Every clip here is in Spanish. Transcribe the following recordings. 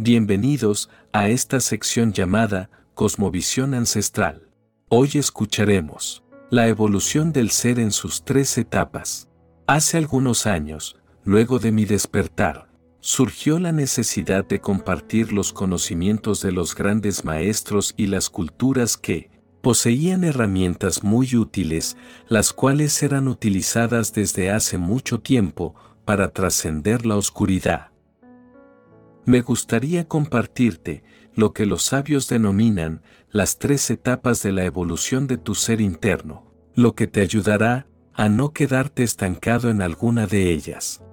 Bienvenidos a esta sección llamada Cosmovisión Ancestral. Hoy escucharemos la evolución del ser en sus tres etapas. Hace algunos años, luego de mi despertar, surgió la necesidad de compartir los conocimientos de los grandes maestros y las culturas que, poseían herramientas muy útiles, las cuales eran utilizadas desde hace mucho tiempo para trascender la oscuridad. Me gustaría compartirte lo que los sabios denominan las tres etapas de la evolución de tu ser interno, lo que te ayudará a no quedarte estancado en alguna de ellas.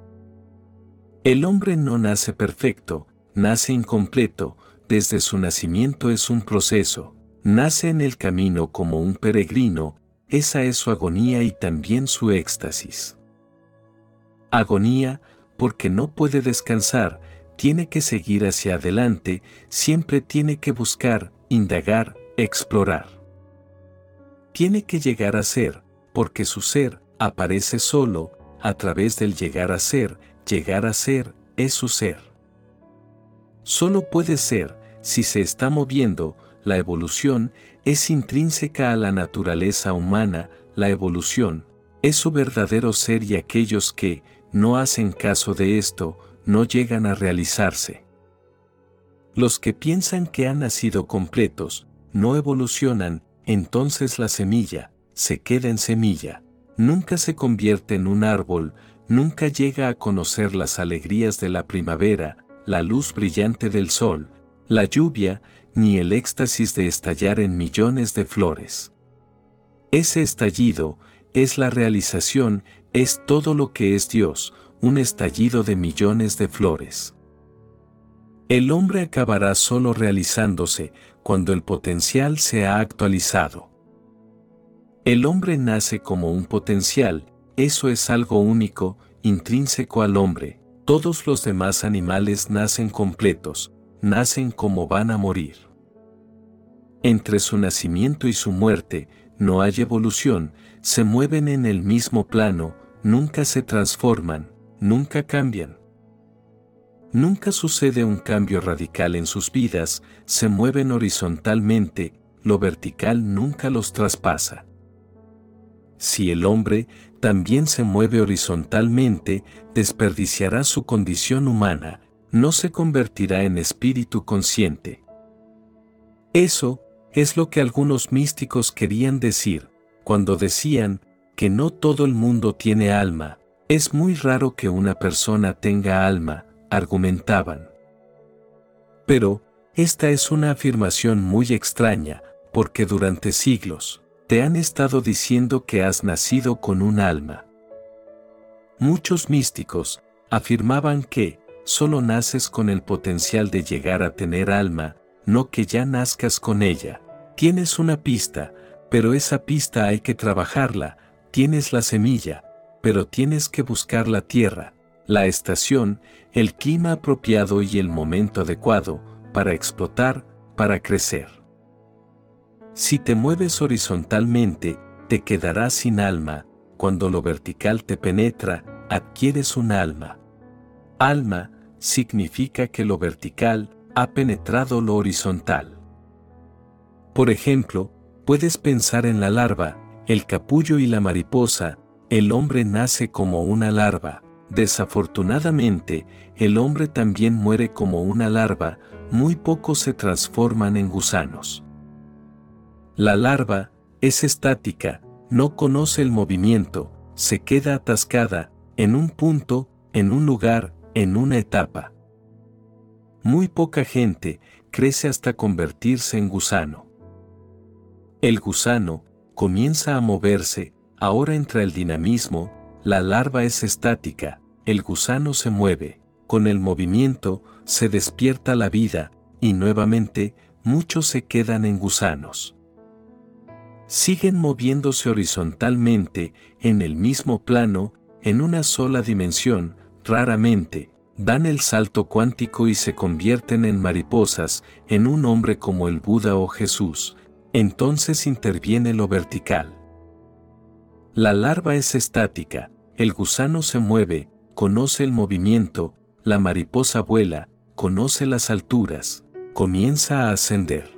El hombre no nace perfecto, nace incompleto, desde su nacimiento es un proceso, nace en el camino como un peregrino, esa es su agonía y también su éxtasis. Agonía, porque no puede descansar, tiene que seguir hacia adelante, siempre tiene que buscar, indagar, explorar. Tiene que llegar a ser, porque su ser aparece solo, a través del llegar a ser, llegar a ser es su ser. Solo puede ser si se está moviendo, la evolución es intrínseca a la naturaleza humana, la evolución es su verdadero ser y aquellos que no hacen caso de esto no llegan a realizarse. Los que piensan que han nacido completos no evolucionan, entonces la semilla se queda en semilla, nunca se convierte en un árbol, nunca llega a conocer las alegrías de la primavera, la luz brillante del sol, la lluvia ni el éxtasis de estallar en millones de flores. Ese estallido es la realización, es todo lo que es Dios, un estallido de millones de flores. El hombre acabará solo realizándose cuando el potencial se ha actualizado. El hombre nace como un potencial, eso es algo único, intrínseco al hombre, todos los demás animales nacen completos, nacen como van a morir. Entre su nacimiento y su muerte, no hay evolución, se mueven en el mismo plano, nunca se transforman, nunca cambian. Nunca sucede un cambio radical en sus vidas, se mueven horizontalmente, lo vertical nunca los traspasa. Si el hombre también se mueve horizontalmente, desperdiciará su condición humana, no se convertirá en espíritu consciente. Eso es lo que algunos místicos querían decir, cuando decían que no todo el mundo tiene alma, es muy raro que una persona tenga alma, argumentaban. Pero, esta es una afirmación muy extraña, porque durante siglos, te han estado diciendo que has nacido con un alma. Muchos místicos afirmaban que, solo naces con el potencial de llegar a tener alma, no que ya nazcas con ella. Tienes una pista, pero esa pista hay que trabajarla, tienes la semilla, pero tienes que buscar la tierra, la estación, el clima apropiado y el momento adecuado para explotar, para crecer. Si te mueves horizontalmente, te quedarás sin alma, cuando lo vertical te penetra, adquieres un alma. Alma significa que lo vertical ha penetrado lo horizontal. Por ejemplo, puedes pensar en la larva, el capullo y la mariposa, el hombre nace como una larva, desafortunadamente, el hombre también muere como una larva, muy pocos se transforman en gusanos. La larva es estática, no conoce el movimiento, se queda atascada, en un punto, en un lugar, en una etapa. Muy poca gente crece hasta convertirse en gusano. El gusano comienza a moverse, ahora entra el dinamismo, la larva es estática, el gusano se mueve, con el movimiento se despierta la vida, y nuevamente muchos se quedan en gusanos. Siguen moviéndose horizontalmente, en el mismo plano, en una sola dimensión, raramente, dan el salto cuántico y se convierten en mariposas, en un hombre como el Buda o Jesús, entonces interviene lo vertical. La larva es estática, el gusano se mueve, conoce el movimiento, la mariposa vuela, conoce las alturas, comienza a ascender.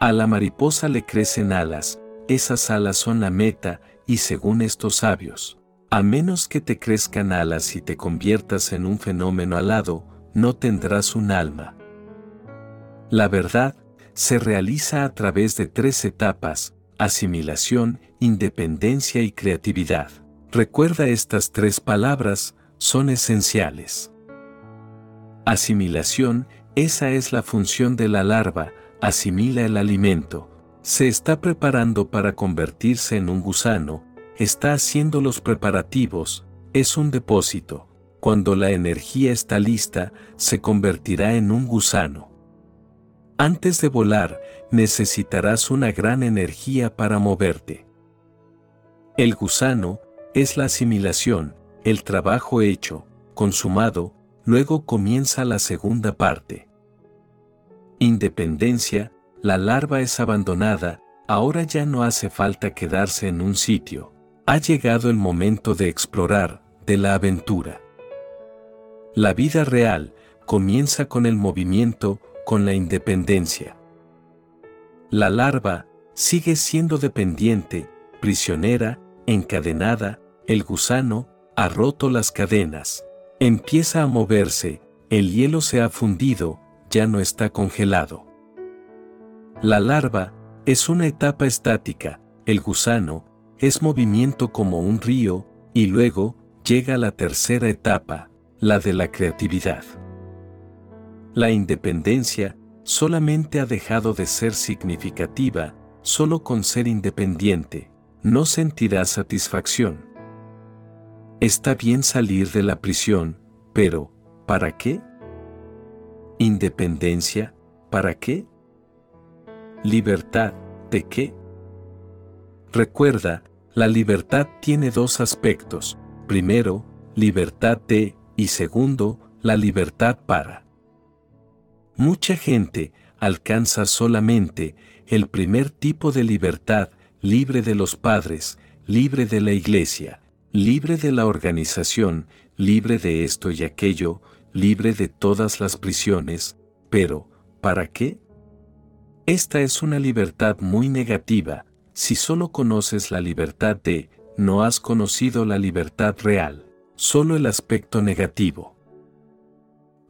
A la mariposa le crecen alas, esas alas son la meta, y según estos sabios, a menos que te crezcan alas y te conviertas en un fenómeno alado, no tendrás un alma. La verdad se realiza a través de tres etapas, asimilación, independencia y creatividad. Recuerda estas tres palabras, son esenciales. Asimilación, esa es la función de la larva, asimila el alimento, se está preparando para convertirse en un gusano, está haciendo los preparativos, es un depósito. Cuando la energía está lista, se convertirá en un gusano. Antes de volar, necesitarás una gran energía para moverte. El gusano es la asimilación, el trabajo hecho, consumado, luego comienza la segunda parte. Independencia, la larva es abandonada, ahora ya no hace falta quedarse en un sitio. Ha llegado el momento de explorar, de la aventura. La vida real comienza con el movimiento, con la independencia. La larva sigue siendo dependiente, prisionera, encadenada, el gusano ha roto las cadenas, empieza a moverse, el hielo se ha fundido, ya no está congelado. La larva es una etapa estática, el gusano es movimiento como un río, y luego llega la tercera etapa, la de la creatividad. La independencia solamente ha dejado de ser significativa, solo con ser independiente, no sentirás satisfacción. Está bien salir de la prisión, pero, ¿para qué? Independencia, ¿para qué? Libertad, ¿de qué? Recuerda, la libertad tiene dos aspectos. Primero, libertad de, y segundo, la libertad para. Mucha gente alcanza solamente el primer tipo de libertad, libre de los padres, libre de la iglesia, libre de la organización, libre de esto y aquello, libre de todas las prisiones, pero, ¿para qué? Esta es una libertad muy negativa, si solo conoces la libertad de, no has conocido la libertad real, solo el aspecto negativo.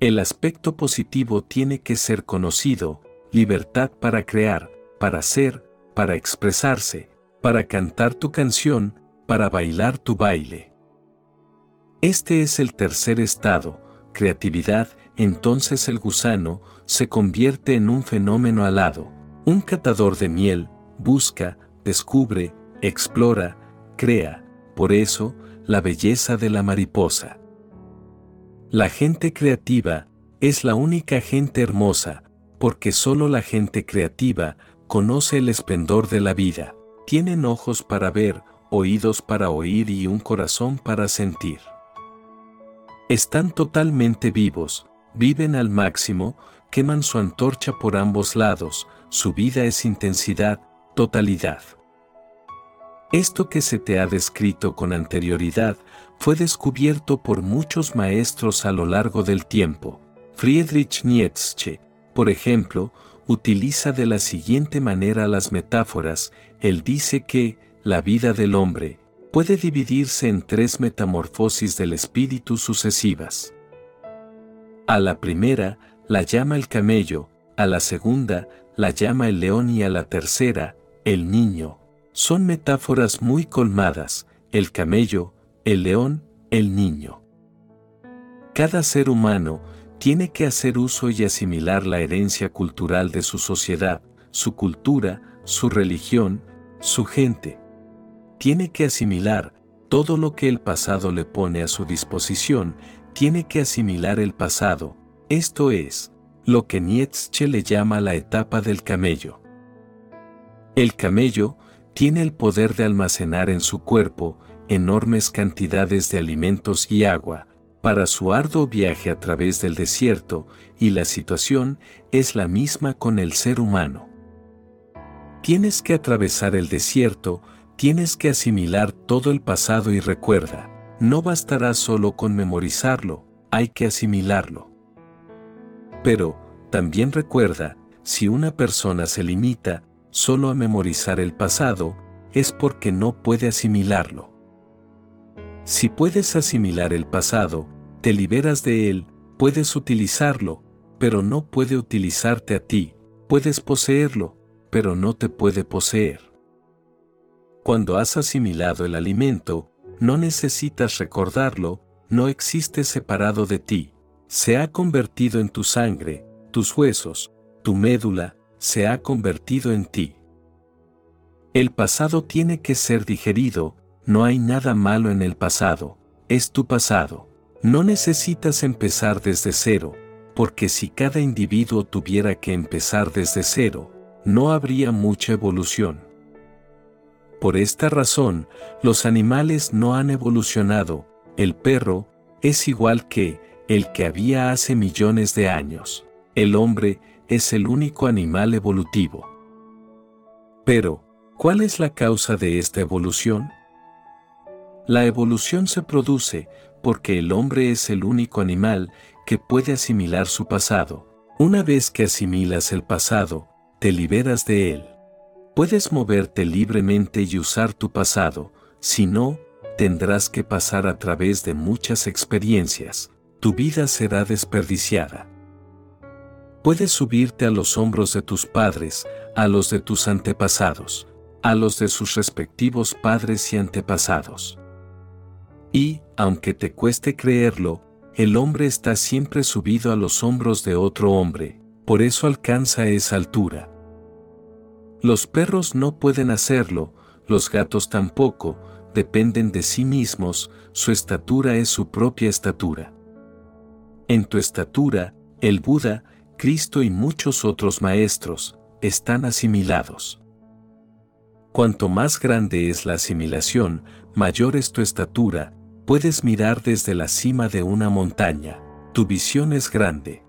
El aspecto positivo tiene que ser conocido, libertad para crear, para ser, para expresarse, para cantar tu canción, para bailar tu baile. Este es el tercer estado, creatividad, entonces el gusano se convierte en un fenómeno alado, un catador de miel, busca, descubre, explora, crea, por eso, la belleza de la mariposa. La gente creativa es la única gente hermosa, porque solo la gente creativa conoce el esplendor de la vida, tienen ojos para ver, oídos para oír y un corazón para sentir. Están totalmente vivos, viven al máximo, queman su antorcha por ambos lados, su vida es intensidad, totalidad. Esto que se te ha descrito con anterioridad fue descubierto por muchos maestros a lo largo del tiempo. Friedrich Nietzsche, por ejemplo, utiliza de la siguiente manera las metáforas, él dice que, la vida del hombre, puede dividirse en tres metamorfosis del espíritu sucesivas. A la primera, la llama el camello, a la segunda, la llama el león y a la tercera, el niño. Son metáforas muy colmadas, el camello, el león, el niño. Cada ser humano tiene que hacer uso y asimilar la herencia cultural de su sociedad, su cultura, su religión, su gente. Tiene que asimilar todo lo que el pasado le pone a su disposición, tiene que asimilar el pasado, esto es, lo que Nietzsche le llama la etapa del camello. El camello tiene el poder de almacenar en su cuerpo enormes cantidades de alimentos y agua, para su arduo viaje a través del desierto, y la situación es la misma con el ser humano. Tienes que atravesar el desierto, tienes que asimilar todo el pasado y recuerda, no bastará solo con memorizarlo, hay que asimilarlo. Pero, también recuerda, si una persona se limita solo a memorizar el pasado, es porque no puede asimilarlo. Si puedes asimilar el pasado, te liberas de él, puedes utilizarlo, pero no puede utilizarte a ti, puedes poseerlo, pero no te puede poseer. Cuando has asimilado el alimento, no necesitas recordarlo, no existe separado de ti, se ha convertido en tu sangre, tus huesos, tu médula, se ha convertido en ti. El pasado tiene que ser digerido, no hay nada malo en el pasado, es tu pasado. No necesitas empezar desde cero, porque si cada individuo tuviera que empezar desde cero, no habría mucha evolución. Por esta razón, los animales no han evolucionado, el perro es igual que el que había hace millones de años. El hombre es el único animal evolutivo. Pero, ¿cuál es la causa de esta evolución? La evolución se produce porque el hombre es el único animal que puede asimilar su pasado. Una vez que asimilas el pasado, te liberas de él. Puedes moverte libremente y usar tu pasado, si no, tendrás que pasar a través de muchas experiencias. Tu vida será desperdiciada. Puedes subirte a los hombros de tus padres, a los de tus antepasados, a los de sus respectivos padres y antepasados. Y, aunque te cueste creerlo, el hombre está siempre subido a los hombros de otro hombre, por eso alcanza esa altura. Los perros no pueden hacerlo, los gatos tampoco, dependen de sí mismos, su estatura es su propia estatura. En tu estatura, el Buda, Cristo y muchos otros maestros, están asimilados. Cuanto más grande es la asimilación, mayor es tu estatura, Puedes mirar desde la cima de una montaña, tu visión es grande.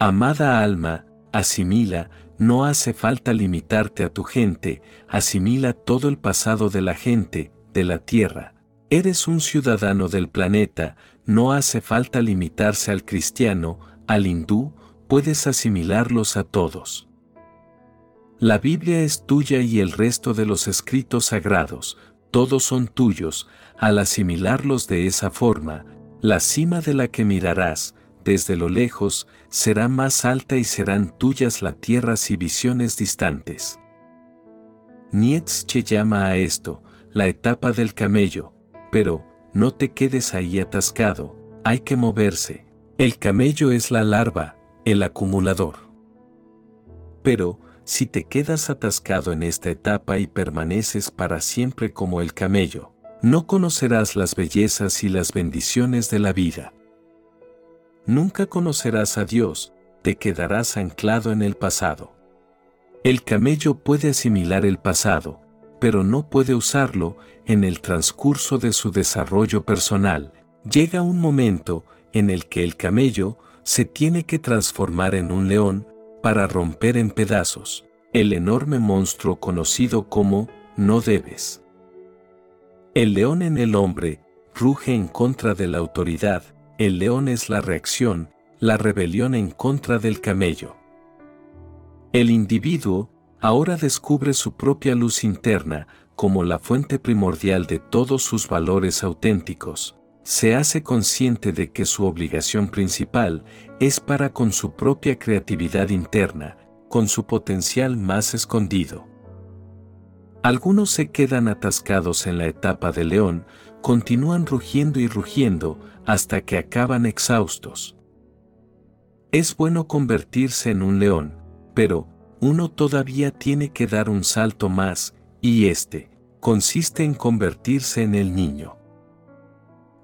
Amada alma, asimila, no hace falta limitarte a tu gente, asimila todo el pasado de la gente, de la tierra. Eres un ciudadano del planeta, no hace falta limitarse al cristiano, al hindú, puedes asimilarlos a todos. La Biblia es tuya y el resto de los escritos sagrados, todos son tuyos, al asimilarlos de esa forma, la cima de la que mirarás, desde lo lejos, será más alta y serán tuyas las tierras y visiones distantes. Nietzsche llama a esto, la etapa del camello, pero, no te quedes ahí atascado, hay que moverse. El camello es la larva, el acumulador. Pero, si te quedas atascado en esta etapa y permaneces para siempre como el camello, no conocerás las bellezas y las bendiciones de la vida. Nunca conocerás a Dios, te quedarás anclado en el pasado. El camello puede asimilar el pasado, pero no puede usarlo en el transcurso de su desarrollo personal. Llega un momento en el que el camello se tiene que transformar en un león para romper en pedazos el enorme monstruo conocido como no debes. El león en el hombre ruge en contra de la autoridad, el león es la reacción, la rebelión en contra del camello. El individuo ahora descubre su propia luz interna como la fuente primordial de todos sus valores auténticos. Se hace consciente de que su obligación principal es para con su propia creatividad interna, con su potencial más escondido. Algunos se quedan atascados en la etapa de león, continúan rugiendo y rugiendo hasta que acaban exhaustos. Es bueno convertirse en un león, pero uno todavía tiene que dar un salto más, y este consiste en convertirse en el niño.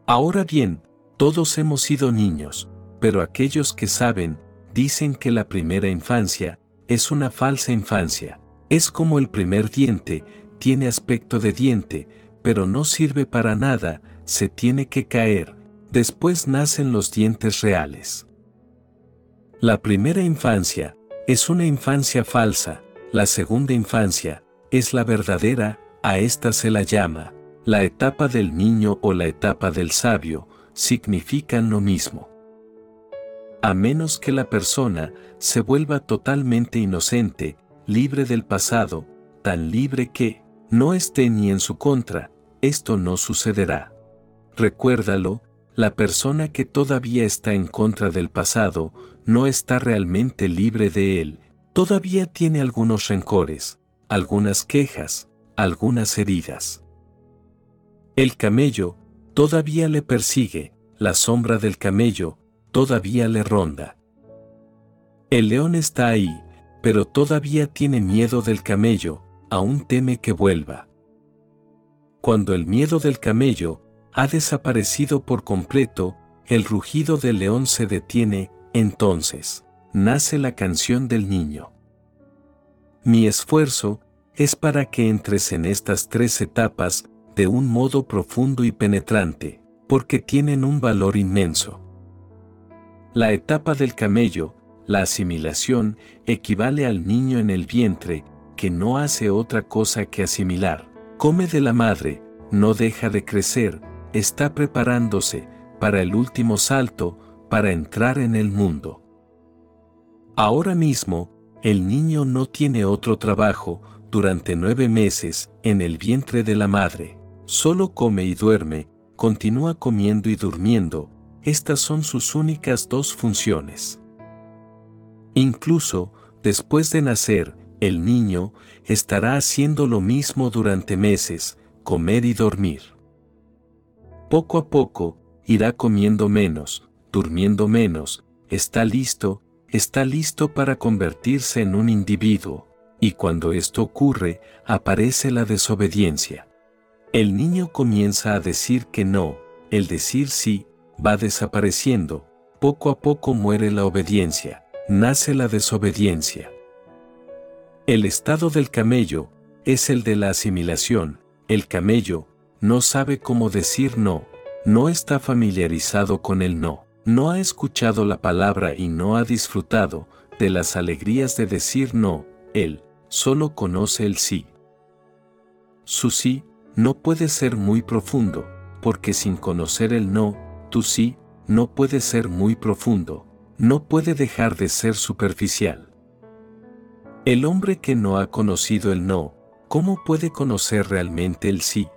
Ahora bien, todos hemos sido niños, pero aquellos que saben dicen que la primera infancia es una falsa infancia, es como el primer diente, tiene aspecto de diente, pero no sirve para nada, se tiene que caer, después nacen los dientes reales. La primera infancia es una infancia falsa, la segunda infancia es la verdadera, a esta se la llama, la etapa del niño o la etapa del sabio, significan lo mismo. a menos que la persona se vuelva totalmente inocente, libre del pasado, tan libre que no esté ni en su contra, esto no sucederá. Recuérdalo, la persona que todavía está en contra del pasado no está realmente libre de él, todavía tiene algunos rencores, algunas quejas, algunas heridas. El camello todavía le persigue, la sombra del camello todavía le ronda. El león está ahí, pero todavía tiene miedo del camello, aún teme que vuelva. Cuando el miedo del camello ha desaparecido por completo, el rugido del león se detiene, entonces, nace la canción del niño. Mi esfuerzo es para que entres en estas tres etapas de un modo profundo y penetrante, porque tienen un valor inmenso. La etapa del camello, la asimilación, equivale al niño en el vientre, que no hace otra cosa que asimilar. Come de la madre, no deja de crecer, está preparándose para el último salto, para entrar en el mundo. Ahora mismo, el niño no tiene otro trabajo durante nueve meses en el vientre de la madre. Solo come y duerme, continúa comiendo y durmiendo, estas son sus únicas dos funciones. Incluso, después de nacer, el niño estará haciendo lo mismo durante meses, comer y dormir. Poco a poco, irá comiendo menos, durmiendo menos, está listo, está listo para convertirse en un individuo, y cuando esto ocurre, aparece la desobediencia. El niño comienza a decir que no, el decir sí, va desapareciendo, poco a poco muere la obediencia, nace la desobediencia. El estado del camello es el de la asimilación, el camello no sabe cómo decir no, no está familiarizado con el no, no ha escuchado la palabra y no ha disfrutado de las alegrías de decir no, él solo conoce el sí. Su sí no puede ser muy profundo, porque sin conocer el no, tu sí no puede ser muy profundo, no puede dejar de ser superficial. El hombre que no ha conocido el no, ¿cómo puede conocer realmente el sí?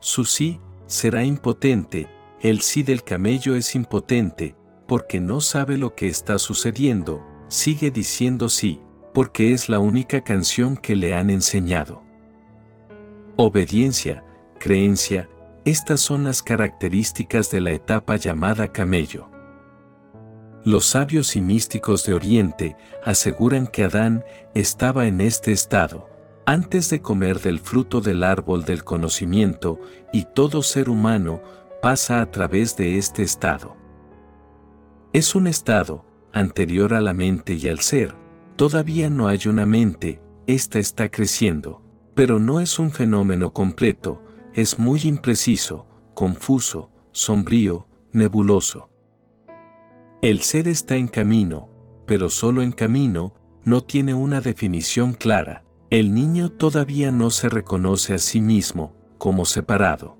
Su sí será impotente, el sí del camello es impotente, porque no sabe lo que está sucediendo, sigue diciendo sí, porque es la única canción que le han enseñado. Obediencia, creencia, estas son las características de la etapa llamada camello. Los sabios y místicos de Oriente aseguran que Adán estaba en este estado, antes de comer del fruto del árbol del conocimiento, y todo ser humano pasa a través de este estado. Es un estado, anterior a la mente y al ser, todavía no hay una mente, ésta está creciendo, pero no es un fenómeno completo, es muy impreciso, confuso, sombrío, nebuloso. El ser está en camino, pero solo en camino, no tiene una definición clara, el niño todavía no se reconoce a sí mismo como separado.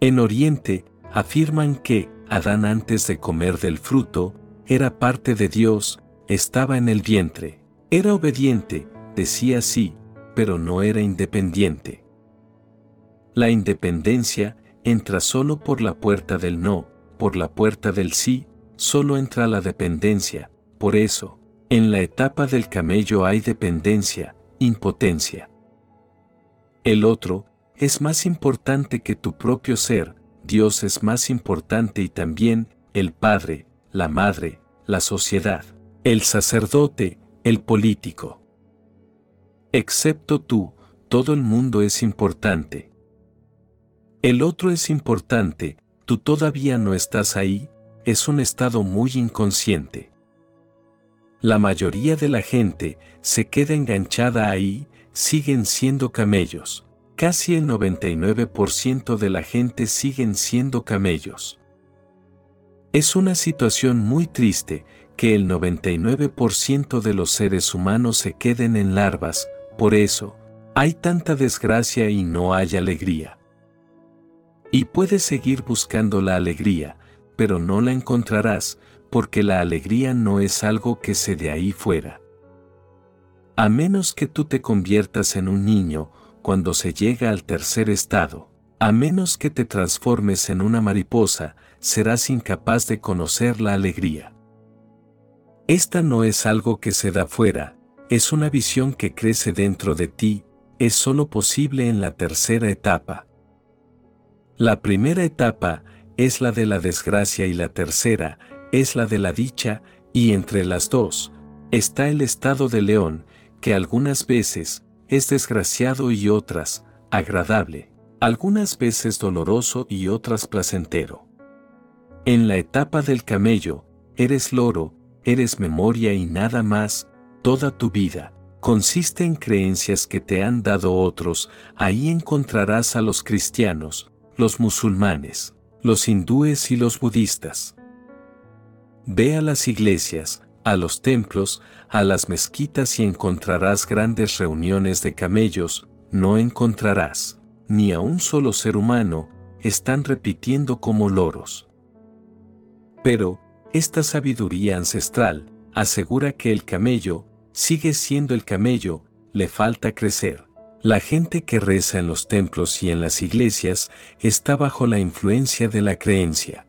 En Oriente, afirman que Adán antes de comer del fruto, era parte de Dios, estaba en el vientre, era obediente, decía sí, pero no era independiente. La independencia entra solo por la puerta del no, por la puerta del sí, solo entra la dependencia, por eso, en la etapa del camello hay dependencia, impotencia. El otro es más importante que tu propio ser, Dios es más importante y también el Padre, la Madre, la sociedad, el sacerdote, el político. Excepto tú, todo el mundo es importante. El otro es importante, tú todavía no estás ahí, es un estado muy inconsciente. La mayoría de la gente se queda enganchada ahí, siguen siendo camellos. Casi el 99% de la gente siguen siendo camellos. Es una situación muy triste que el 99% de los seres humanos se queden en larvas, por eso, hay tanta desgracia y no hay alegría. Y puedes seguir buscando la alegría, pero no la encontrarás, porque la alegría no es algo que se de ahí fuera. A menos que tú te conviertas en un niño, cuando se llega al tercer estado, a menos que te transformes en una mariposa, serás incapaz de conocer la alegría. Esta no es algo que se da fuera, es una visión que crece dentro de ti, es solo posible en la tercera etapa. La primera etapa es la de la desgracia y la tercera es la de la dicha, y entre las dos está el estado de león, que algunas veces es desgraciado y otras agradable, algunas veces doloroso y otras placentero. En la etapa del camello, eres loro, eres memoria y nada más, toda tu vida consiste en creencias que te han dado otros, ahí encontrarás a los cristianos, los musulmanes, los hindúes y los budistas. Ve a las iglesias, a los templos, a las mezquitas y encontrarás grandes reuniones de camellos, no encontrarás, ni a un solo ser humano, están repitiendo como loros. Pero, esta sabiduría ancestral asegura que el camello sigue siendo el camello, le falta crecer. La gente que reza en los templos y en las iglesias está bajo la influencia de la creencia.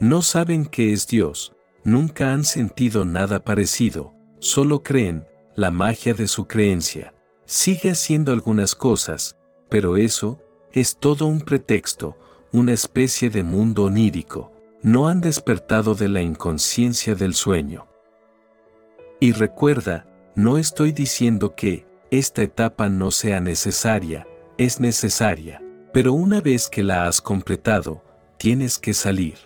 No saben qué es Dios, nunca han sentido nada parecido, solo creen, la magia de su creencia. Sigue haciendo algunas cosas, pero eso es todo un pretexto, una especie de mundo onírico. No han despertado de la inconsciencia del sueño. Y recuerda, no estoy diciendo que esta etapa no sea necesaria, es necesaria, pero una vez que la has completado, tienes que salir.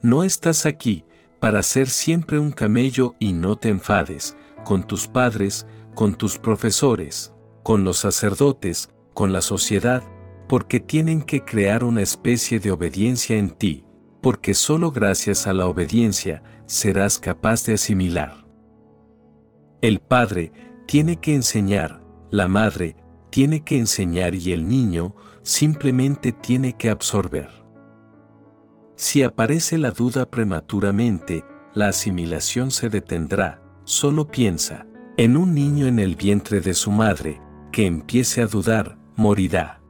No estás aquí para ser siempre un camello y no te enfades con tus padres, con tus profesores, con los sacerdotes, con la sociedad, porque tienen que crear una especie de obediencia en ti, porque solo gracias a la obediencia serás capaz de asimilar. El padre tiene que enseñar, la madre tiene que enseñar y el niño simplemente tiene que absorber. Si aparece la duda prematuramente, la asimilación se detendrá, solo piensa, en un niño en el vientre de su madre, que empiece a dudar, morirá.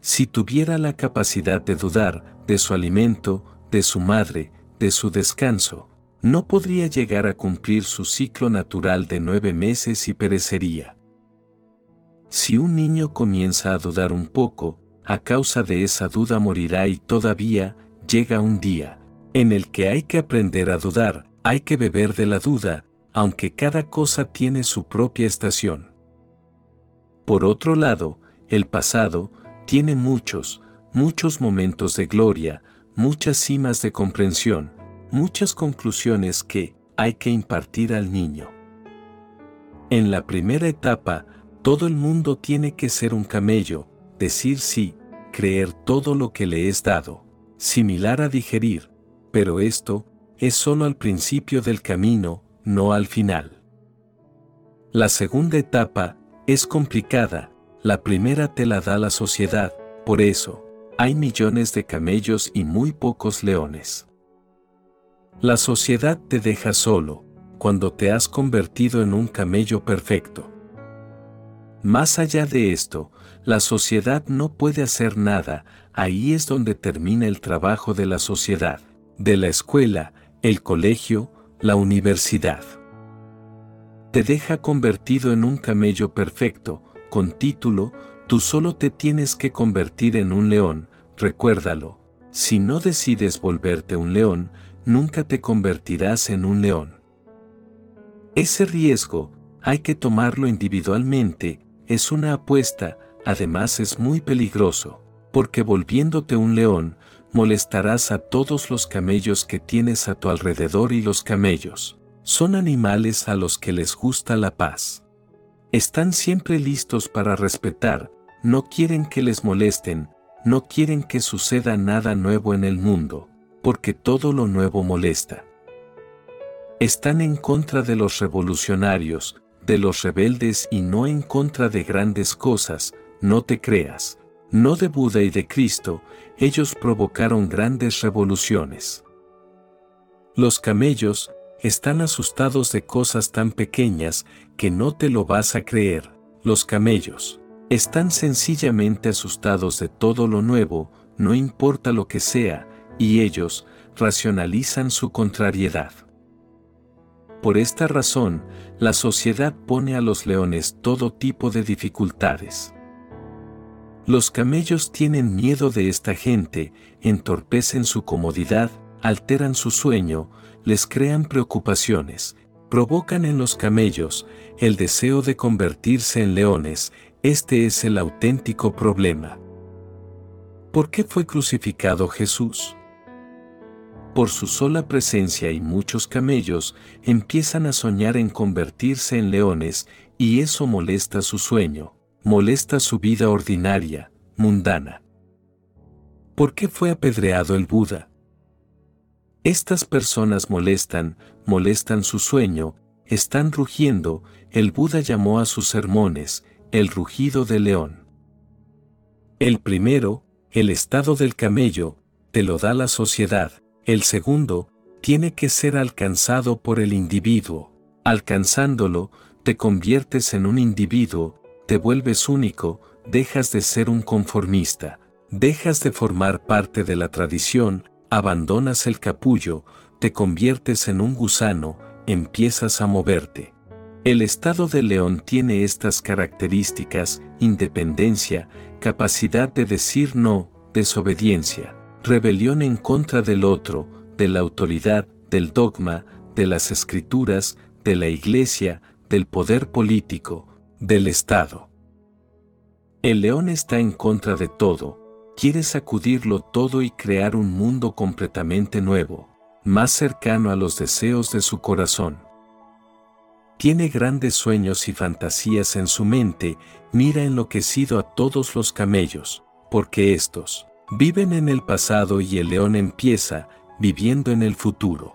Si tuviera la capacidad de dudar de su alimento, de su madre, de su descanso, no podría llegar a cumplir su ciclo natural de nueve meses y perecería. Si un niño comienza a dudar un poco, a causa de esa duda morirá y todavía, llega un día en el que hay que aprender a dudar, hay que beber de la duda, aunque cada cosa tiene su propia estación. Por otro lado, el pasado tiene muchos, muchos momentos de gloria, muchas cimas de comprensión, muchas conclusiones que hay que impartir al niño. En la primera etapa, todo el mundo tiene que ser un camello, decir sí, creer todo lo que le es dado similar a digerir, pero esto es solo al principio del camino, no al final. La segunda etapa es complicada, la primera te la da la sociedad, por eso, hay millones de camellos y muy pocos leones. La sociedad te deja solo, cuando te has convertido en un camello perfecto. Más allá de esto, la sociedad no puede hacer nada, ahí es donde termina el trabajo de la sociedad, de la escuela, el colegio, la universidad. Te deja convertido en un camello perfecto, con título, tú solo te tienes que convertir en un león, recuérdalo. Si no decides volverte un león, nunca te convertirás en un león. Ese riesgo, hay que tomarlo individualmente, es una apuesta, además es muy peligroso porque volviéndote un león, molestarás a todos los camellos que tienes a tu alrededor y los camellos. Son animales a los que les gusta la paz. Están siempre listos para respetar, no quieren que les molesten, no quieren que suceda nada nuevo en el mundo, porque todo lo nuevo molesta. Están en contra de los revolucionarios, de los rebeldes y no en contra de grandes cosas, no te creas no de Buda y de Cristo, ellos provocaron grandes revoluciones. Los camellos están asustados de cosas tan pequeñas que no te lo vas a creer. Los camellos están sencillamente asustados de todo lo nuevo, no importa lo que sea, y ellos racionalizan su contrariedad. Por esta razón, la sociedad pone a los leones todo tipo de dificultades. Los camellos tienen miedo de esta gente, entorpecen su comodidad, alteran su sueño, les crean preocupaciones, provocan en los camellos el deseo de convertirse en leones, este es el auténtico problema. ¿Por qué fue crucificado Jesús? Por su sola presencia y muchos camellos empiezan a soñar en convertirse en leones y eso molesta su sueño, molesta su vida ordinaria, mundana. ¿Por qué fue apedreado el Buda? Estas personas molestan, molestan su sueño, están rugiendo, el Buda llamó a sus sermones, el rugido del león. El primero, el estado del camello, te lo da la sociedad, el segundo, tiene que ser alcanzado por el individuo. Alcanzándolo, te conviertes en un individuo, te vuelves único, dejas de ser un conformista, dejas de formar parte de la tradición, abandonas el capullo, te conviertes en un gusano, empiezas a moverte. El estado de león tiene estas características, independencia, capacidad de decir no, desobediencia rebelión en contra del otro, de la autoridad, del dogma, de las escrituras, de la iglesia, del poder político, del Estado. El león está en contra de todo, quiere sacudirlo todo y crear un mundo completamente nuevo, más cercano a los deseos de su corazón. Tiene grandes sueños y fantasías en su mente, mira enloquecido a todos los camellos, porque estos, Viven en el pasado y el león empieza, viviendo en el futuro.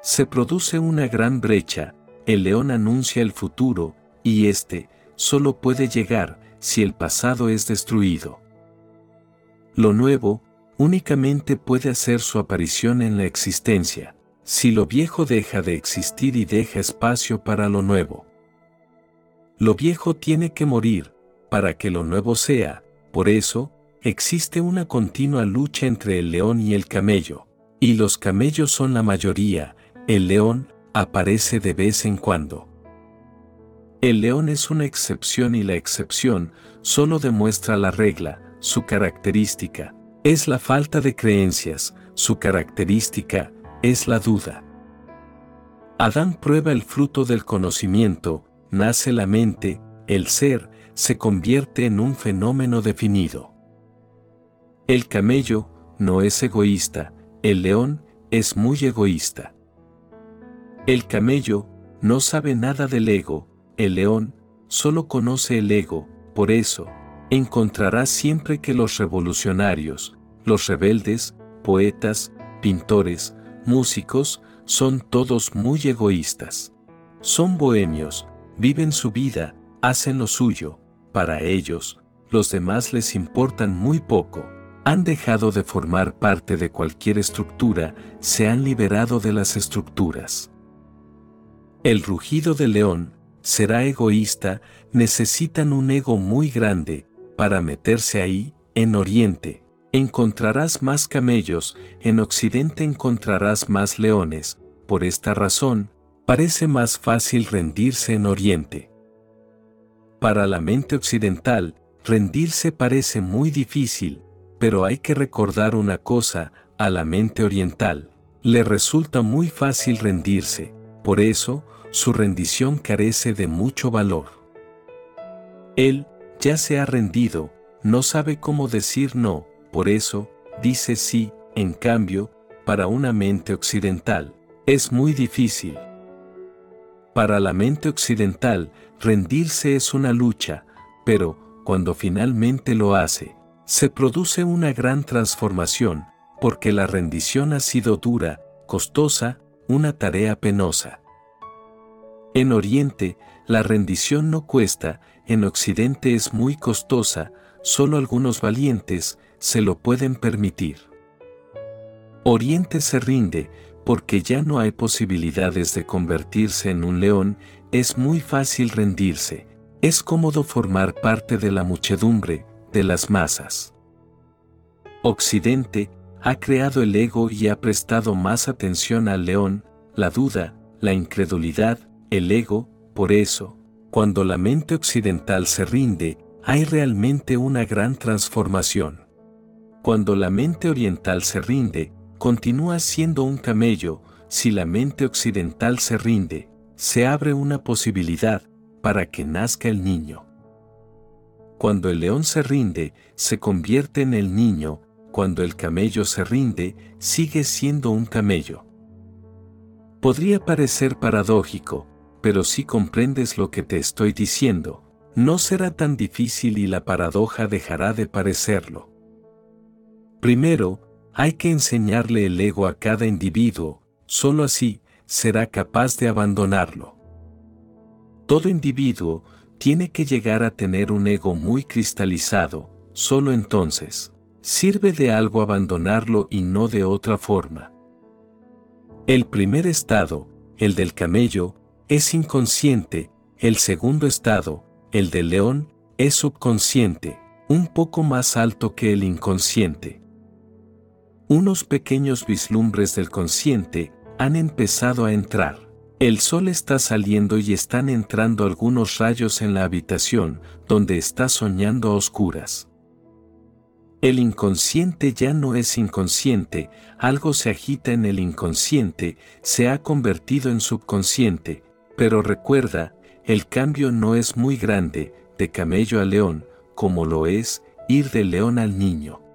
Se produce una gran brecha, el león anuncia el futuro, y éste solo puede llegar si el pasado es destruido. Lo nuevo únicamente puede hacer su aparición en la existencia, si lo viejo deja de existir y deja espacio para lo nuevo. Lo viejo tiene que morir, para que lo nuevo sea, por eso, existe una continua lucha entre el león y el camello, y los camellos son la mayoría, el león aparece de vez en cuando. El león es una excepción y la excepción solo demuestra la regla, su característica, es la falta de creencias, su característica, es la duda. Adán prueba el fruto del conocimiento, nace la mente, el ser, se convierte en un fenómeno definido. El camello no es egoísta, el león es muy egoísta. El camello no sabe nada del ego, el león solo conoce el ego, por eso, encontrarás siempre que los revolucionarios, los rebeldes, poetas, pintores, músicos, son todos muy egoístas. Son bohemios, viven su vida, hacen lo suyo, para ellos, los demás les importan muy poco han dejado de formar parte de cualquier estructura, se han liberado de las estructuras. El rugido del león será egoísta, necesitan un ego muy grande para meterse ahí, en Oriente. Encontrarás más camellos, en Occidente encontrarás más leones, por esta razón, parece más fácil rendirse en Oriente. Para la mente occidental, rendirse parece muy difícil, pero hay que recordar una cosa, a la mente oriental, le resulta muy fácil rendirse, por eso, su rendición carece de mucho valor. Él, ya se ha rendido, no sabe cómo decir no, por eso, dice sí, en cambio, para una mente occidental, es muy difícil. Para la mente occidental, rendirse es una lucha, pero, cuando finalmente lo hace, se produce una gran transformación, porque la rendición ha sido dura, costosa, una tarea penosa. En Oriente, la rendición no cuesta, en Occidente es muy costosa, solo algunos valientes se lo pueden permitir. Oriente se rinde, porque ya no hay posibilidades de convertirse en un león, es muy fácil rendirse, es cómodo formar parte de la muchedumbre, de las masas. Occidente ha creado el ego y ha prestado más atención al león, la duda, la incredulidad, el ego, por eso, cuando la mente occidental se rinde, hay realmente una gran transformación. Cuando la mente oriental se rinde, continúa siendo un camello, si la mente occidental se rinde, se abre una posibilidad para que nazca el niño. Cuando el león se rinde, se convierte en el niño, cuando el camello se rinde, sigue siendo un camello. Podría parecer paradójico, pero si comprendes lo que te estoy diciendo, no será tan difícil y la paradoja dejará de parecerlo. Primero, hay que enseñarle el ego a cada individuo, solo así será capaz de abandonarlo. Todo individuo tiene que llegar a tener un ego muy cristalizado, solo entonces sirve de algo abandonarlo y no de otra forma. El primer estado, el del camello, es inconsciente, el segundo estado, el del león, es subconsciente, un poco más alto que el inconsciente. Unos pequeños vislumbres del consciente han empezado a entrar. El sol está saliendo y están entrando algunos rayos en la habitación, donde está soñando a oscuras. El inconsciente ya no es inconsciente, algo se agita en el inconsciente, se ha convertido en subconsciente, pero recuerda, el cambio no es muy grande, de camello a león, como lo es ir de león al niño.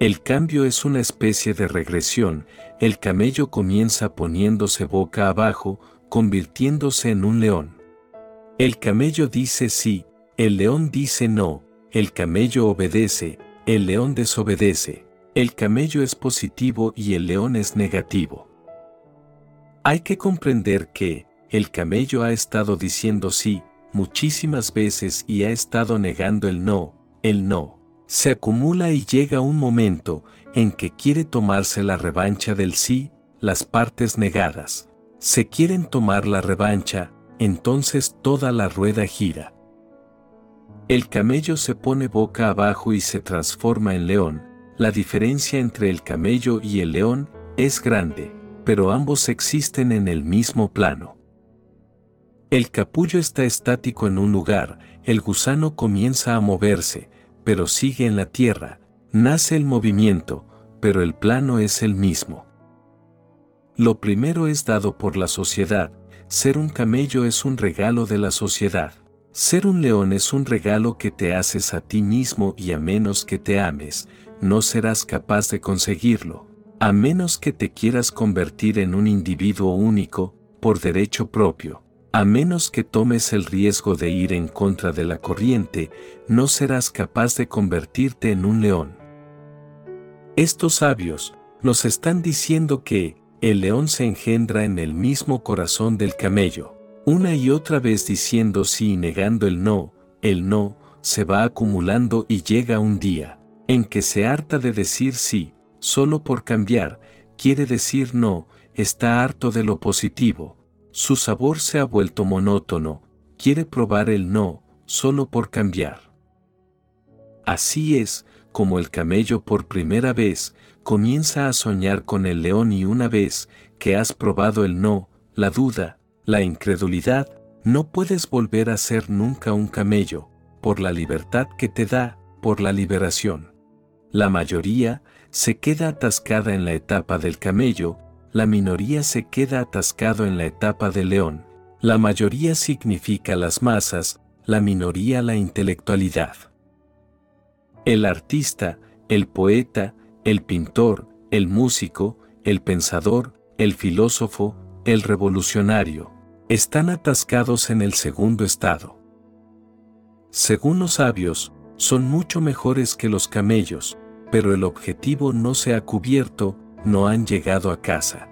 El cambio es una especie de regresión, el camello comienza poniéndose boca abajo, convirtiéndose en un león. El camello dice sí, el león dice no, el camello obedece, el león desobedece, el camello es positivo y el león es negativo. Hay que comprender que, el camello ha estado diciendo sí, muchísimas veces y ha estado negando el no, el no. Se acumula y llega un momento en que quiere tomarse la revancha del sí, las partes negadas. Se quieren tomar la revancha, entonces toda la rueda gira. El camello se pone boca abajo y se transforma en león. La diferencia entre el camello y el león es grande, pero ambos existen en el mismo plano. El capullo está estático en un lugar, el gusano comienza a moverse, pero sigue en la tierra, nace el movimiento, pero el plano es el mismo. Lo primero es dado por la sociedad, ser un camello es un regalo de la sociedad. Ser un león es un regalo que te haces a ti mismo y a menos que te ames, no serás capaz de conseguirlo, a menos que te quieras convertir en un individuo único, por derecho propio. A menos que tomes el riesgo de ir en contra de la corriente, no serás capaz de convertirte en un león. Estos sabios nos están diciendo que el león se engendra en el mismo corazón del camello una y otra vez diciendo sí y negando el no, el no, se va acumulando y llega un día, en que se harta de decir sí, solo por cambiar, quiere decir no, está harto de lo positivo, su sabor se ha vuelto monótono, quiere probar el no, solo por cambiar. Así es, como el camello por primera vez, comienza a soñar con el león y una vez que has probado el no, la duda, la incredulidad, no puedes volver a ser nunca un camello, por la libertad que te da, por la liberación. La mayoría se queda atascada en la etapa del camello, la minoría se queda atascado en la etapa del león. La mayoría significa las masas, la minoría la intelectualidad. El artista, el poeta, el pintor, el músico, el pensador, el filósofo, el revolucionario, están atascados en el segundo estado. Según los sabios, son mucho mejores que los camellos, pero el objetivo no se ha cubierto, no han llegado a casa.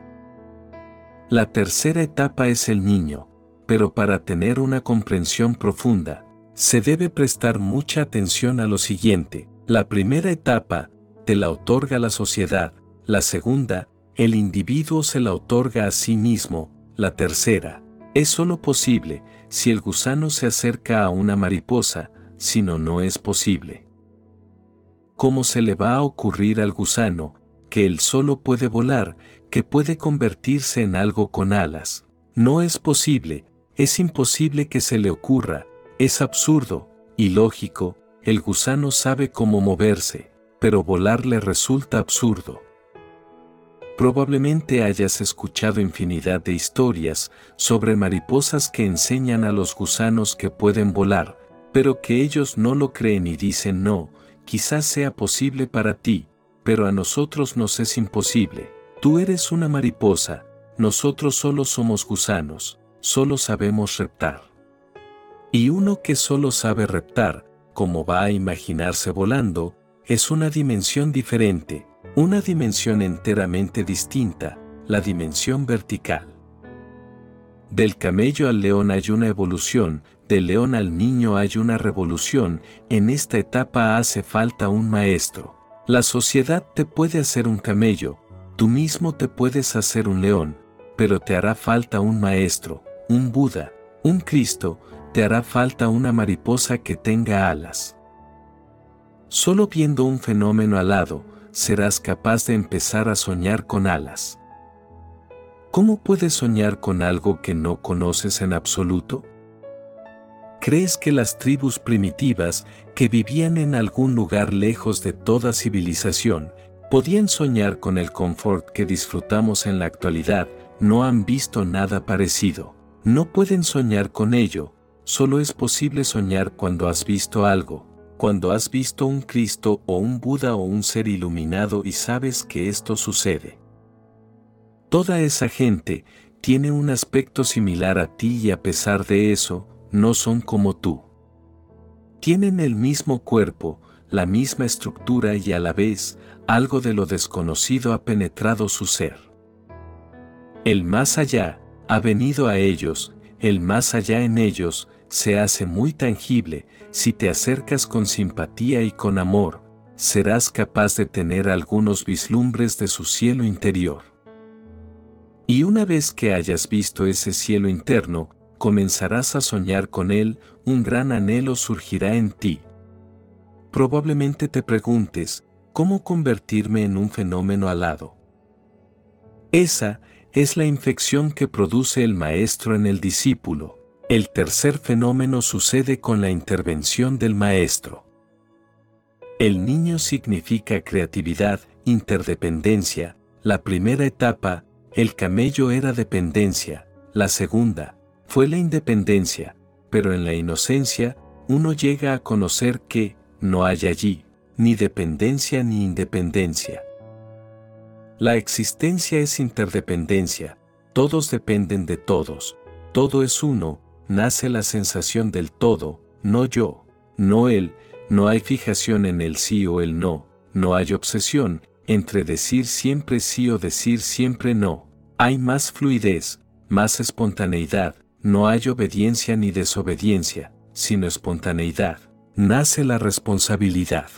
La tercera etapa es el niño, pero para tener una comprensión profunda, se debe prestar mucha atención a lo siguiente. La primera etapa, te la otorga la sociedad, la segunda, el individuo se la otorga a sí mismo, la tercera, es solo posible si el gusano se acerca a una mariposa, si no, no es posible. ¿Cómo se le va a ocurrir al gusano, que él solo puede volar, que puede convertirse en algo con alas? No es posible, es imposible que se le ocurra, es absurdo, ilógico, el gusano sabe cómo moverse, pero volar le resulta absurdo. Probablemente hayas escuchado infinidad de historias sobre mariposas que enseñan a los gusanos que pueden volar, pero que ellos no lo creen y dicen no, quizás sea posible para ti, pero a nosotros nos es imposible. Tú eres una mariposa, nosotros solo somos gusanos, solo sabemos reptar. Y uno que solo sabe reptar, como va a imaginarse volando, es una dimensión diferente, una dimensión enteramente distinta, la dimensión vertical. Del camello al león hay una evolución, del león al niño hay una revolución, en esta etapa hace falta un maestro. La sociedad te puede hacer un camello, tú mismo te puedes hacer un león, pero te hará falta un maestro, un Buda, un Cristo, te hará falta una mariposa que tenga alas. Solo viendo un fenómeno alado, serás capaz de empezar a soñar con alas. ¿Cómo puedes soñar con algo que no conoces en absoluto? ¿Crees que las tribus primitivas, que vivían en algún lugar lejos de toda civilización, podían soñar con el confort que disfrutamos en la actualidad, no han visto nada parecido? No pueden soñar con ello, solo es posible soñar cuando has visto algo, cuando has visto un Cristo o un Buda o un ser iluminado y sabes que esto sucede. Toda esa gente tiene un aspecto similar a ti y a pesar de eso, no son como tú. Tienen el mismo cuerpo, la misma estructura y a la vez, algo de lo desconocido ha penetrado su ser. El más allá, ha venido a ellos, el más allá en ellos, se hace muy tangible, si te acercas con simpatía y con amor, serás capaz de tener algunos vislumbres de su cielo interior. Y una vez que hayas visto ese cielo interno, comenzarás a soñar con él, un gran anhelo surgirá en ti. Probablemente te preguntes, ¿cómo convertirme en un fenómeno alado? Esa es la infección que produce el maestro en el discípulo. El tercer fenómeno sucede con la intervención del maestro. El niño significa creatividad, interdependencia. La primera etapa, el camello era dependencia. La segunda, fue la independencia. Pero en la inocencia, uno llega a conocer que no hay allí ni dependencia ni independencia. La existencia es interdependencia, todos dependen de todos, todo es uno, nace la sensación del todo, no yo, no él, no hay fijación en el sí o el no, no hay obsesión entre decir siempre sí o decir siempre no, hay más fluidez, más espontaneidad, no hay obediencia ni desobediencia, sino espontaneidad, nace la responsabilidad.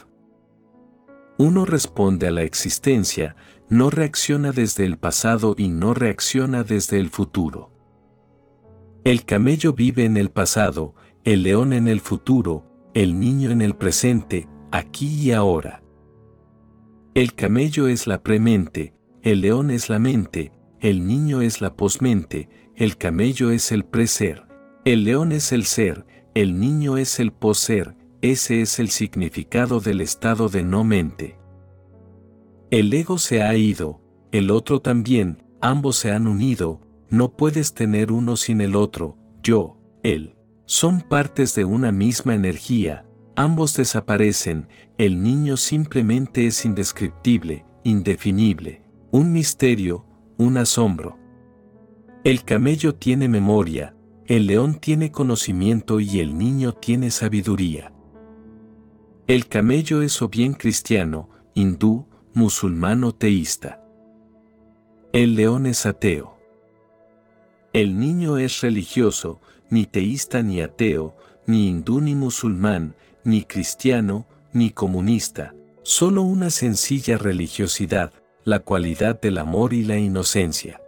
Uno responde a la existencia, no reacciona desde el pasado y no reacciona desde el futuro. El camello vive en el pasado, el león en el futuro, el niño en el presente, aquí y ahora. El camello es la premente, el león es la mente, el niño es la posmente, el camello es el preser, el león es el ser, el niño es el poser, ese es el significado del estado de no mente. El ego se ha ido, el otro también, ambos se han unido, no puedes tener uno sin el otro, yo, él. Son partes de una misma energía, ambos desaparecen, el niño simplemente es indescriptible, indefinible, un misterio, un asombro. El camello tiene memoria, el león tiene conocimiento y el niño tiene sabiduría. El camello es o bien cristiano, hindú, musulmán o teísta. El león es ateo. El niño es religioso, ni teísta ni ateo, ni hindú ni musulmán, ni cristiano, ni comunista, solo una sencilla religiosidad, la cualidad del amor y la inocencia.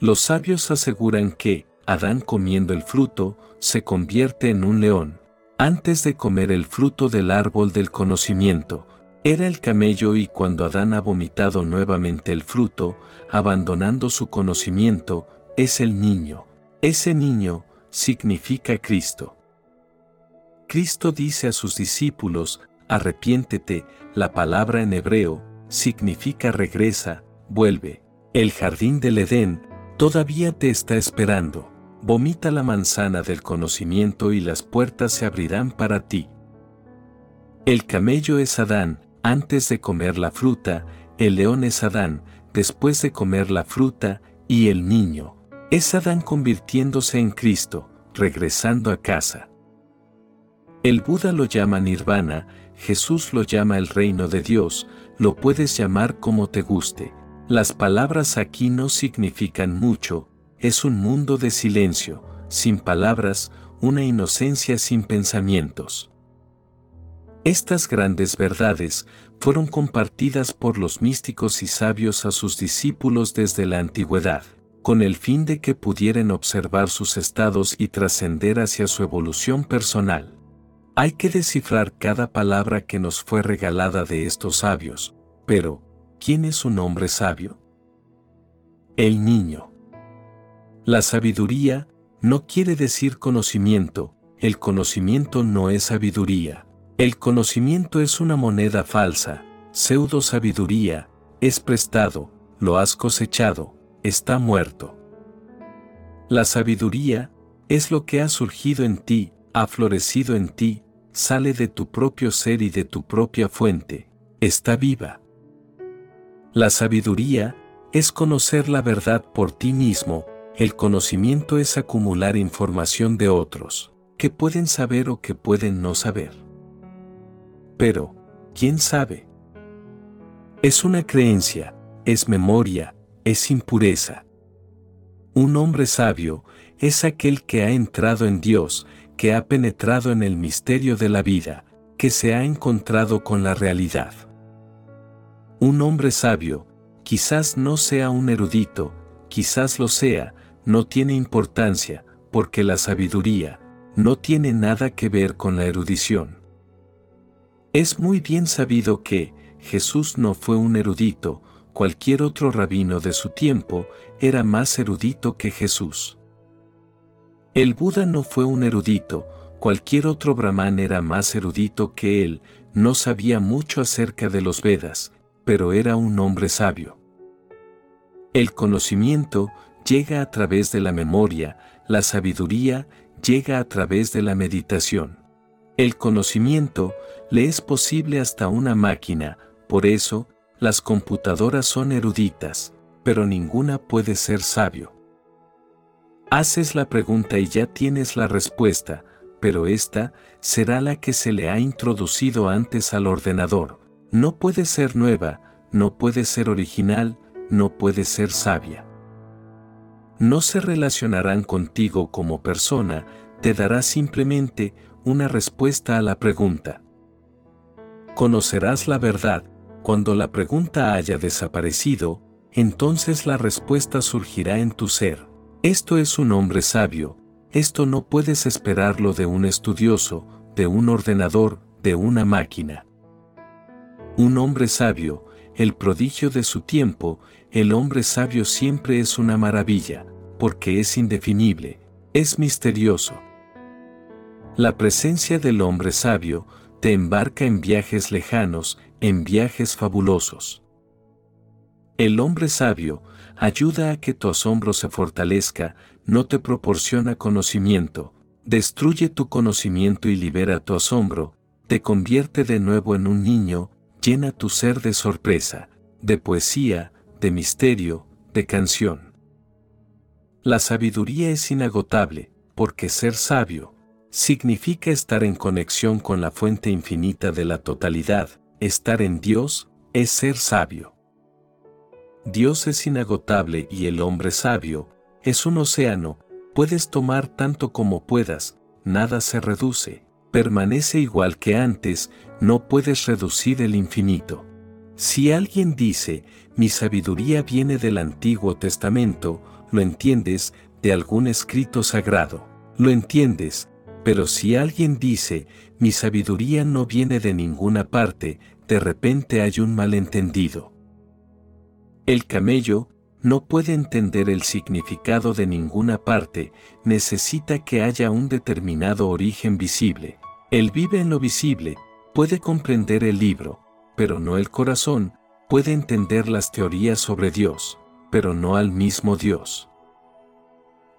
Los sabios aseguran que, Adán comiendo el fruto, se convierte en un león. Antes de comer el fruto del árbol del conocimiento, era el camello y cuando Adán ha vomitado nuevamente el fruto, abandonando su conocimiento, es el niño. Ese niño significa Cristo. Cristo dice a sus discípulos, arrepiéntete, la palabra en hebreo, significa regresa, vuelve. El jardín del Edén, todavía te está esperando. Vomita la manzana del conocimiento y las puertas se abrirán para ti. El camello es Adán, antes de comer la fruta, el león es Adán, después de comer la fruta, y el niño, es Adán convirtiéndose en Cristo, regresando a casa. El Buda lo llama nirvana, Jesús lo llama el reino de Dios, lo puedes llamar como te guste. Las palabras aquí no significan mucho, es un mundo de silencio, sin palabras, una inocencia sin pensamientos. Estas grandes verdades fueron compartidas por los místicos y sabios a sus discípulos desde la antigüedad, con el fin de que pudieran observar sus estados y trascender hacia su evolución personal. Hay que descifrar cada palabra que nos fue regalada de estos sabios, pero, ¿quién es un hombre sabio? El niño. La sabiduría no quiere decir conocimiento, el conocimiento no es sabiduría. El conocimiento es una moneda falsa, pseudo sabiduría, es prestado, lo has cosechado, está muerto. La sabiduría es lo que ha surgido en ti, ha florecido en ti, sale de tu propio ser y de tu propia fuente, está viva. La sabiduría es conocer la verdad por ti mismo, el conocimiento es acumular información de otros, que pueden saber o que pueden no saber. Pero, ¿quién sabe? Es una creencia, es memoria, es impureza. Un hombre sabio es aquel que ha entrado en Dios, que ha penetrado en el misterio de la vida, que se ha encontrado con la realidad. Un hombre sabio, quizás no sea un erudito, quizás lo sea, no tiene importancia, porque la sabiduría no tiene nada que ver con la erudición. Es muy bien sabido que Jesús no fue un erudito, cualquier otro rabino de su tiempo era más erudito que Jesús. El Buda no fue un erudito, cualquier otro brahman era más erudito que él, no sabía mucho acerca de los Vedas, pero era un hombre sabio. El conocimiento llega a través de la memoria, la sabiduría llega a través de la meditación. El conocimiento le es posible hasta una máquina, por eso, las computadoras son eruditas, pero ninguna puede ser sabio. Haces la pregunta y ya tienes la respuesta, pero esta será la que se le ha introducido antes al ordenador. No puede ser nueva, no puede ser original, no puede ser sabia no se relacionarán contigo como persona, te dará simplemente una respuesta a la pregunta. Conocerás la verdad, cuando la pregunta haya desaparecido, entonces la respuesta surgirá en tu ser. Esto es un hombre sabio, esto no puedes esperarlo de un estudioso, de un ordenador, de una máquina. Un hombre sabio, el prodigio de su tiempo, el hombre sabio siempre es una maravilla, porque es indefinible, es misterioso. La presencia del hombre sabio te embarca en viajes lejanos, en viajes fabulosos. El hombre sabio ayuda a que tu asombro se fortalezca, no te proporciona conocimiento, destruye tu conocimiento y libera tu asombro, te convierte de nuevo en un niño, llena tu ser de sorpresa, de poesía, de misterio, de canción. La sabiduría es inagotable, porque ser sabio significa estar en conexión con la fuente infinita de la totalidad, estar en Dios es ser sabio. Dios es inagotable y el hombre sabio es un océano, puedes tomar tanto como puedas, nada se reduce, permanece igual que antes, no puedes reducir el infinito. Si alguien dice, mi sabiduría viene del Antiguo Testamento, lo entiendes, de algún escrito sagrado, lo entiendes, pero si alguien dice, mi sabiduría no viene de ninguna parte, de repente hay un malentendido. El camello no puede entender el significado de ninguna parte, necesita que haya un determinado origen visible. Él vive en lo visible, puede comprender el libro, pero no el corazón, puede entender las teorías sobre Dios, pero no al mismo Dios.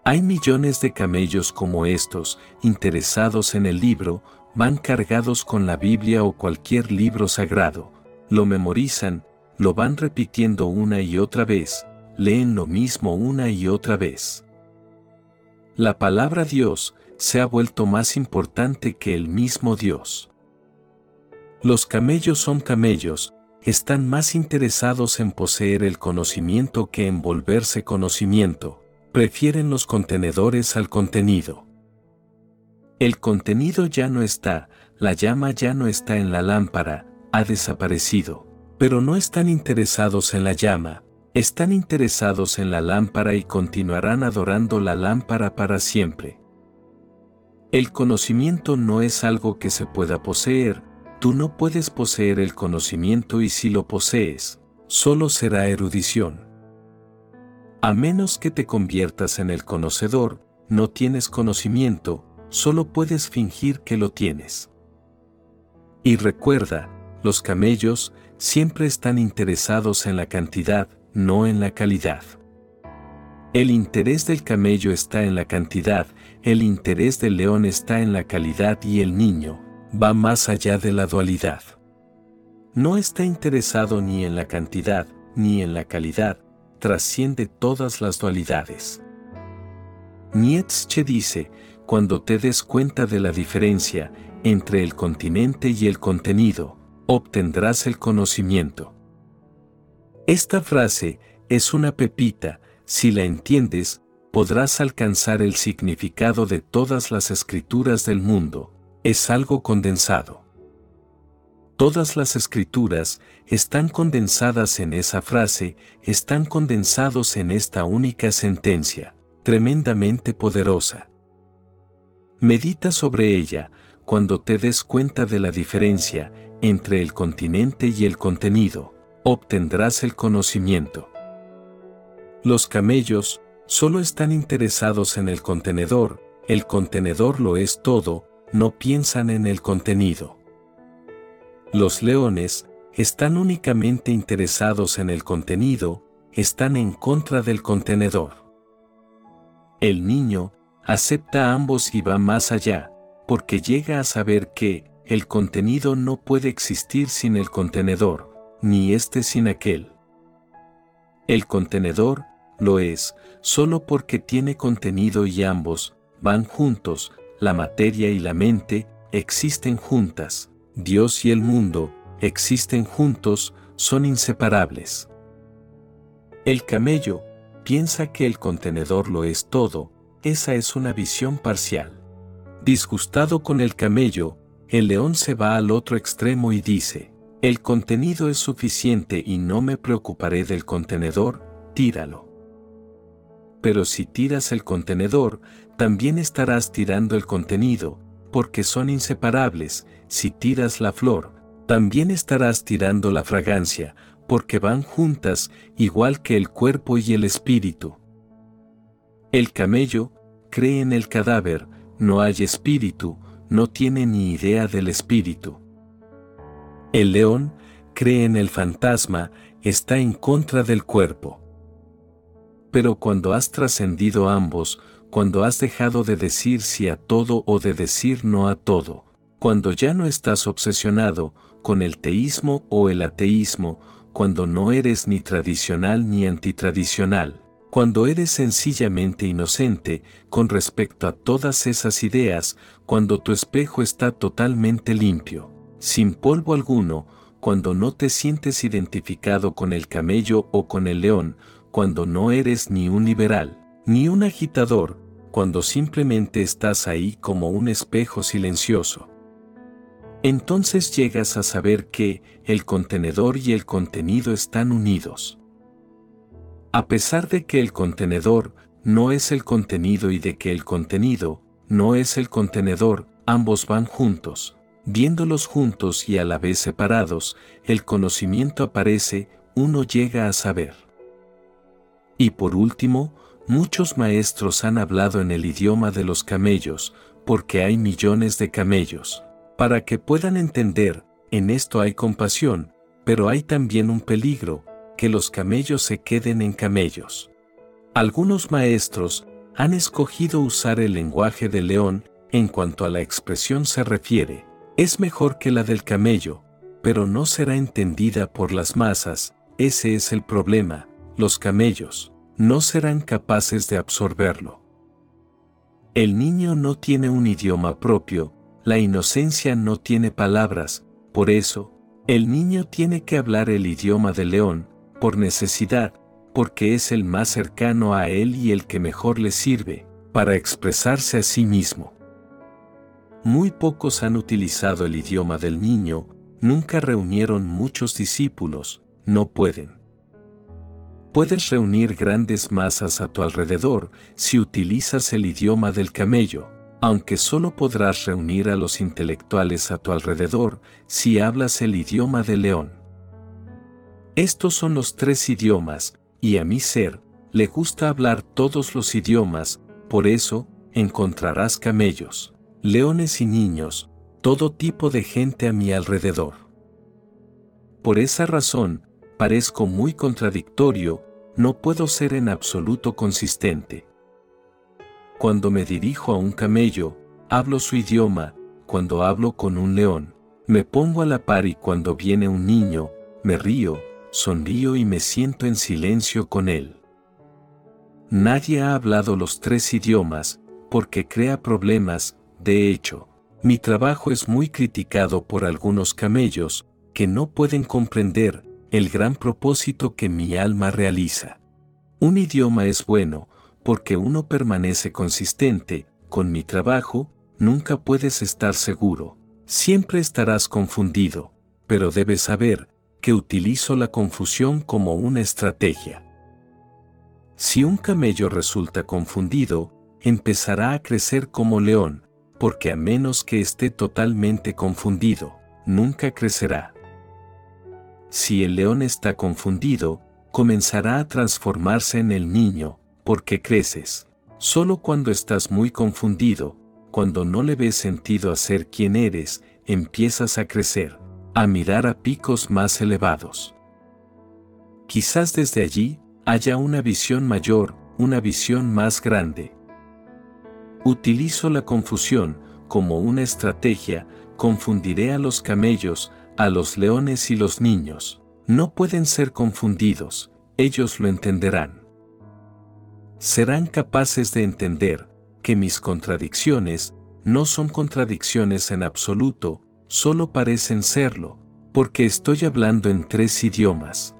Hay millones de camellos como estos, interesados en el libro, van cargados con la Biblia o cualquier libro sagrado, lo memorizan, lo van repitiendo una y otra vez, leen lo mismo una y otra vez. La palabra Dios se ha vuelto más importante que el mismo Dios. Los camellos son camellos, están más interesados en poseer el conocimiento que en volverse conocimiento, prefieren los contenedores al contenido. El contenido ya no está, la llama ya no está en la lámpara, ha desaparecido, pero no están interesados en la llama, están interesados en la lámpara y continuarán adorando la lámpara para siempre. El conocimiento no es algo que se pueda poseer, tú no puedes poseer el conocimiento y si lo posees, solo será erudición. A menos que te conviertas en el conocedor, no tienes conocimiento, solo puedes fingir que lo tienes. Y recuerda, los camellos siempre están interesados en la cantidad, no en la calidad. El interés del camello está en la cantidad, el interés del león está en la calidad y el niño va más allá de la dualidad. No está interesado ni en la cantidad, ni en la calidad, trasciende todas las dualidades. Nietzsche dice, cuando te des cuenta de la diferencia entre el continente y el contenido, obtendrás el conocimiento. Esta frase es una pepita, si la entiendes, podrás alcanzar el significado de todas las escrituras del mundo, es algo condensado. Todas las escrituras están condensadas en esa frase, están condensados en esta única sentencia, tremendamente poderosa. Medita sobre ella cuando te des cuenta de la diferencia entre el continente y el contenido, obtendrás el conocimiento. Los camellos solo están interesados en el contenedor, el contenedor lo es todo, no piensan en el contenido. Los leones están únicamente interesados en el contenido, están en contra del contenedor. El niño acepta ambos y va más allá, porque llega a saber que el contenido no puede existir sin el contenedor, ni este sin aquel. El contenedor lo es solo porque tiene contenido y ambos van juntos, la materia y la mente existen juntas. Dios y el mundo existen juntos, son inseparables. El camello piensa que el contenedor lo es todo, esa es una visión parcial. Disgustado con el camello, el león se va al otro extremo y dice, el contenido es suficiente y no me preocuparé del contenedor, tíralo. Pero si tiras el contenedor, también estarás tirando el contenido, porque son inseparables, si tiras la flor, también estarás tirando la fragancia, porque van juntas, igual que el cuerpo y el espíritu. El camello cree en el cadáver, no hay espíritu, no tiene ni idea del espíritu. El león cree en el fantasma, está en contra del cuerpo. Pero cuando has trascendido ambos, cuando has dejado de decir sí a todo o de decir no a todo, cuando ya no estás obsesionado con el teísmo o el ateísmo, cuando no eres ni tradicional ni antitradicional, cuando eres sencillamente inocente con respecto a todas esas ideas, cuando tu espejo está totalmente limpio, sin polvo alguno, cuando no te sientes identificado con el camello o con el león, cuando no eres ni un liberal, ni un agitador, cuando simplemente estás ahí como un espejo silencioso. Entonces llegas a saber que el contenedor y el contenido están unidos. A pesar de que el contenedor no es el contenido y de que el contenido no es el contenedor, ambos van juntos. Viéndolos juntos y a la vez separados, el conocimiento aparece, uno llega a saber. Y por último, muchos maestros han hablado en el idioma de los camellos, porque hay millones de camellos. Para que puedan entender, en esto hay compasión, pero hay también un peligro, que los camellos se queden en camellos. Algunos maestros han escogido usar el lenguaje del león en cuanto a la expresión se refiere, es mejor que la del camello, pero no será entendida por las masas, ese es el problema, los camellos no serán capaces de absorberlo. El niño no tiene un idioma propio, la inocencia no tiene palabras, por eso, el niño tiene que hablar el idioma del león, por necesidad, porque es el más cercano a él y el que mejor le sirve, para expresarse a sí mismo. Muy pocos han utilizado el idioma del niño, nunca reunieron muchos discípulos, no pueden. Puedes reunir grandes masas a tu alrededor si utilizas el idioma del camello, aunque solo podrás reunir a los intelectuales a tu alrededor si hablas el idioma del león. Estos son los tres idiomas, y a mi ser, le gusta hablar todos los idiomas, por eso, encontrarás camellos leones y niños, todo tipo de gente a mi alrededor. Por esa razón, parezco muy contradictorio, no puedo ser en absoluto consistente. Cuando me dirijo a un camello, hablo su idioma, cuando hablo con un león, me pongo a la par y cuando viene un niño, me río, sonrío y me siento en silencio con él. Nadie ha hablado los tres idiomas, porque crea problemas, de hecho, mi trabajo es muy criticado por algunos camellos, que no pueden comprender el gran propósito que mi alma realiza. Un idioma es bueno, porque uno permanece consistente, con mi trabajo, nunca puedes estar seguro, siempre estarás confundido, pero debes saber que utilizo la confusión como una estrategia. Si un camello resulta confundido, empezará a crecer como león, porque a menos que esté totalmente confundido, nunca crecerá. Si el león está confundido, comenzará a transformarse en el niño, porque creces. Solo cuando estás muy confundido, cuando no le ves sentido a ser quien eres, empiezas a crecer, a mirar a picos más elevados. Quizás desde allí haya una visión mayor, una visión más grande, Utilizo la confusión como una estrategia, confundiré a los camellos, a los leones y los niños. No pueden ser confundidos, ellos lo entenderán. Serán capaces de entender que mis contradicciones no son contradicciones en absoluto, solo parecen serlo, porque estoy hablando en tres idiomas.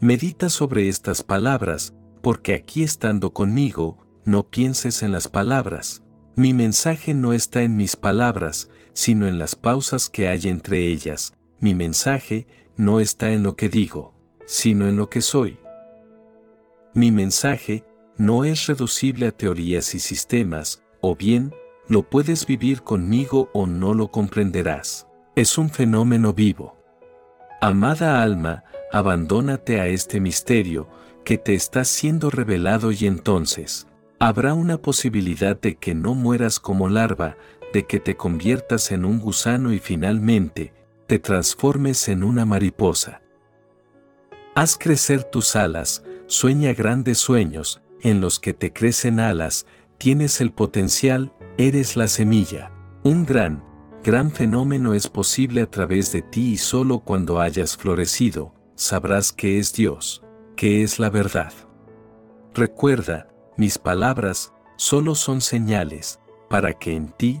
Medita sobre estas palabras, porque aquí estando conmigo, no pienses en las palabras. Mi mensaje no está en mis palabras, sino en las pausas que hay entre ellas. Mi mensaje no está en lo que digo, sino en lo que soy. Mi mensaje no es reducible a teorías y sistemas, o bien, lo puedes vivir conmigo o no lo comprenderás. Es un fenómeno vivo. Amada alma, abandónate a este misterio que te está siendo revelado y entonces, habrá una posibilidad de que no mueras como larva, de que te conviertas en un gusano y finalmente, te transformes en una mariposa. Haz crecer tus alas, sueña grandes sueños, en los que te crecen alas, tienes el potencial, eres la semilla. Un gran, gran fenómeno es posible a través de ti y solo cuando hayas florecido, sabrás que es Dios, que es la verdad. Recuerda, mis palabras solo son señales para que en ti